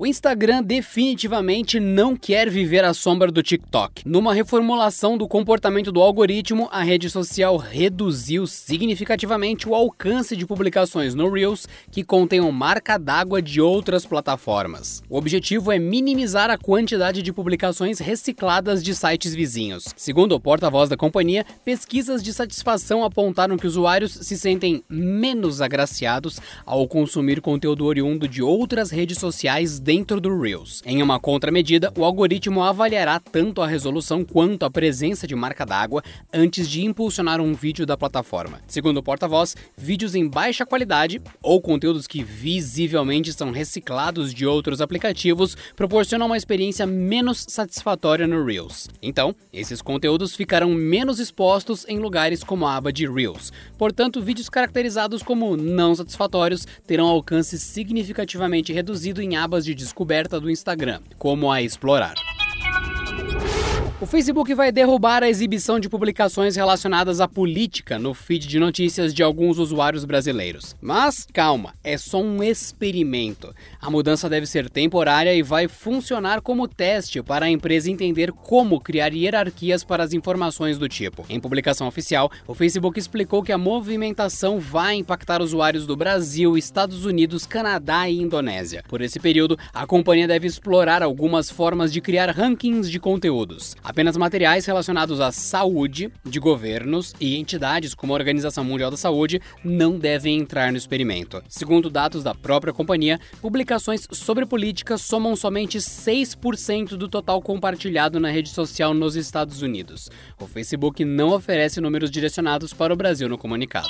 O Instagram definitivamente não quer viver à sombra do TikTok. Numa reformulação do comportamento do algoritmo, a rede social reduziu significativamente o alcance de publicações no Reels que contenham marca d'água de outras plataformas. O objetivo é minimizar a quantidade de publicações recicladas de sites vizinhos. Segundo o porta-voz da companhia, pesquisas de satisfação apontaram que usuários se sentem menos agraciados ao consumir conteúdo oriundo de outras redes sociais dentro do Reels. Em uma contramedida, o algoritmo avaliará tanto a resolução quanto a presença de marca d'água antes de impulsionar um vídeo da plataforma. Segundo o porta-voz, vídeos em baixa qualidade ou conteúdos que visivelmente são reciclados de outros aplicativos proporcionam uma experiência menos satisfatória no Reels. Então, esses conteúdos ficarão menos expostos em lugares como a aba de Reels. Portanto, vídeos caracterizados como não satisfatórios terão alcance significativamente reduzido em abas de descoberta do Instagram, como a explorar. O Facebook vai derrubar a exibição de publicações relacionadas à política no feed de notícias de alguns usuários brasileiros. Mas calma, é só um experimento. A mudança deve ser temporária e vai funcionar como teste para a empresa entender como criar hierarquias para as informações do tipo. Em publicação oficial, o Facebook explicou que a movimentação vai impactar usuários do Brasil, Estados Unidos, Canadá e Indonésia. Por esse período, a companhia deve explorar algumas formas de criar rankings de conteúdos. Apenas materiais relacionados à saúde de governos e entidades como a Organização Mundial da Saúde não devem entrar no experimento. Segundo dados da própria companhia, publicações sobre política somam somente 6% do total compartilhado na rede social nos Estados Unidos. O Facebook não oferece números direcionados para o Brasil no comunicado.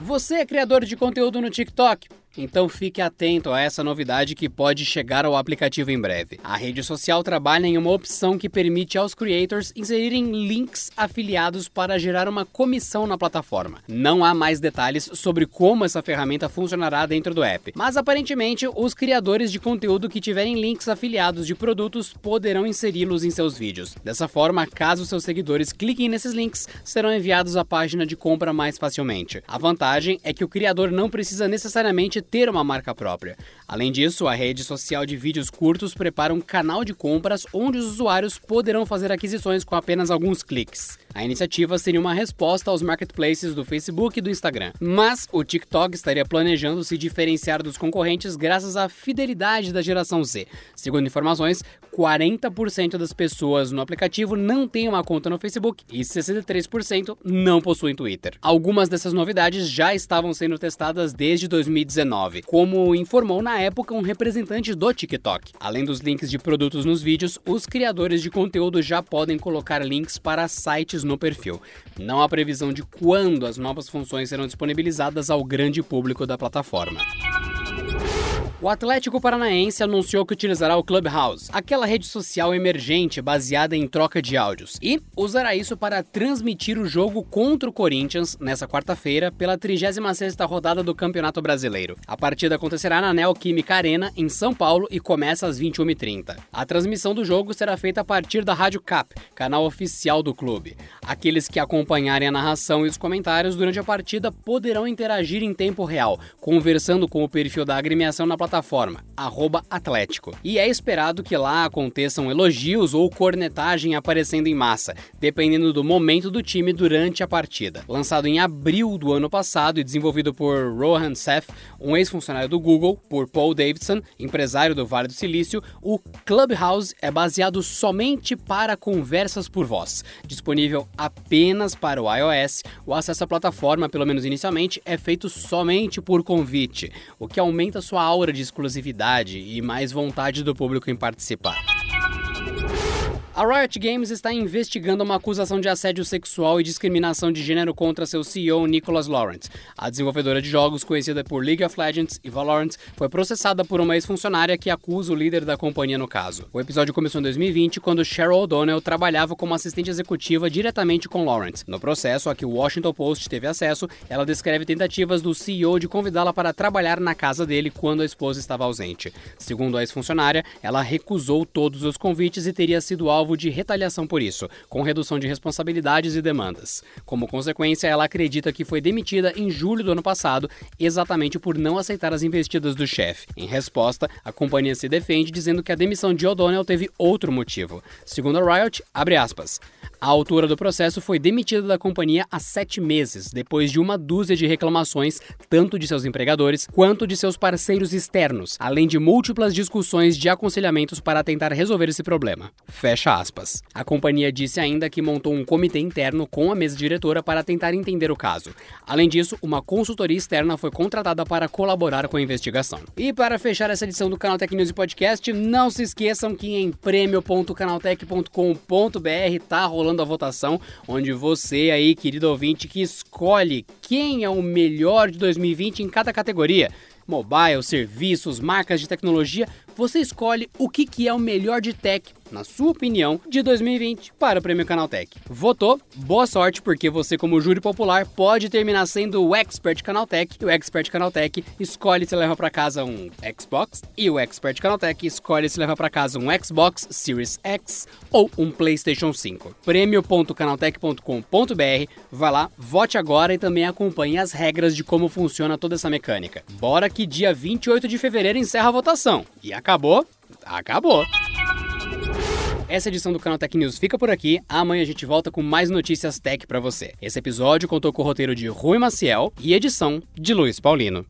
Você é criador de conteúdo no TikTok? Então fique atento a essa novidade que pode chegar ao aplicativo em breve. A rede social trabalha em uma opção que permite aos creators inserirem links afiliados para gerar uma comissão na plataforma. Não há mais detalhes sobre como essa ferramenta funcionará dentro do app, mas aparentemente os criadores de conteúdo que tiverem links afiliados de produtos poderão inseri-los em seus vídeos. Dessa forma, caso seus seguidores cliquem nesses links, serão enviados à página de compra mais facilmente. A vantagem é que o criador não precisa necessariamente ter uma marca própria. Além disso, a rede social de vídeos curtos prepara um canal de compras onde os usuários poderão fazer aquisições com apenas alguns cliques. A iniciativa seria uma resposta aos marketplaces do Facebook e do Instagram. Mas o TikTok estaria planejando se diferenciar dos concorrentes graças à fidelidade da geração Z. Segundo informações, 40% das pessoas no aplicativo não têm uma conta no Facebook e 63% não possuem Twitter. Algumas dessas novidades já estavam sendo testadas desde 2019, como informou na época um representante do TikTok. Além dos links de produtos nos vídeos, os criadores de conteúdo já podem colocar links para sites no perfil. Não há previsão de quando as novas funções serão disponibilizadas ao grande público da plataforma. O Atlético Paranaense anunciou que utilizará o Clubhouse, aquela rede social emergente baseada em troca de áudios, e usará isso para transmitir o jogo contra o Corinthians nessa quarta-feira pela 36ª rodada do Campeonato Brasileiro. A partida acontecerá na Neoquímica Arena, em São Paulo, e começa às 21h30. A transmissão do jogo será feita a partir da Rádio Cap, canal oficial do clube. Aqueles que acompanharem a narração e os comentários durante a partida poderão interagir em tempo real, conversando com o perfil da agremiação na plataforma plataforma, Atlético. E é esperado que lá aconteçam elogios ou cornetagem aparecendo em massa, dependendo do momento do time durante a partida. Lançado em abril do ano passado e desenvolvido por Rohan Seth, um ex-funcionário do Google, por Paul Davidson, empresário do Vale do Silício, o Clubhouse é baseado somente para conversas por voz. Disponível apenas para o iOS, o acesso à plataforma, pelo menos inicialmente, é feito somente por convite, o que aumenta sua aura de exclusividade e mais vontade do público em participar. A Riot Games está investigando uma acusação de assédio sexual e discriminação de gênero contra seu CEO Nicholas Lawrence. A desenvolvedora de jogos, conhecida por League of Legends e Valorant, foi processada por uma ex-funcionária que acusa o líder da companhia no caso. O episódio começou em 2020, quando Cheryl O'Donnell trabalhava como assistente executiva diretamente com Lawrence. No processo a que o Washington Post teve acesso, ela descreve tentativas do CEO de convidá-la para trabalhar na casa dele quando a esposa estava ausente. Segundo a ex-funcionária, ela recusou todos os convites e teria sido alvo alvo de retaliação por isso, com redução de responsabilidades e demandas. Como consequência, ela acredita que foi demitida em julho do ano passado, exatamente por não aceitar as investidas do chefe. Em resposta, a companhia se defende dizendo que a demissão de O'Donnell teve outro motivo. Segundo a Riot, abre aspas, a autora do processo foi demitida da companhia há sete meses, depois de uma dúzia de reclamações, tanto de seus empregadores quanto de seus parceiros externos, além de múltiplas discussões de aconselhamentos para tentar resolver esse problema. Fecha aspas. A companhia disse ainda que montou um comitê interno com a mesa diretora para tentar entender o caso. Além disso, uma consultoria externa foi contratada para colaborar com a investigação. E para fechar essa edição do Canal Tech News e Podcast, não se esqueçam que em prêmio.canaltech.com.br tá rolando a votação, onde você aí, querido ouvinte, que escolhe quem é o melhor de 2020 em cada categoria. Mobile, serviços, marcas de tecnologia, você escolhe o que, que é o melhor de tech na sua opinião, de 2020 para o Prêmio Canaltech. Votou? Boa sorte, porque você, como júri popular, pode terminar sendo o Expert Canaltech. E o Expert Canaltech escolhe se leva para casa um Xbox e o Expert Canaltech escolhe se leva para casa um Xbox Series X ou um PlayStation 5. Prêmio.canaltech.com.br. Vai lá, vote agora e também acompanhe as regras de como funciona toda essa mecânica. Bora que dia 28 de fevereiro encerra a votação. E acabou? Acabou! Essa edição do canal Tech News fica por aqui. Amanhã a gente volta com mais notícias tech para você. Esse episódio contou com o roteiro de Rui Maciel e edição de Luiz Paulino.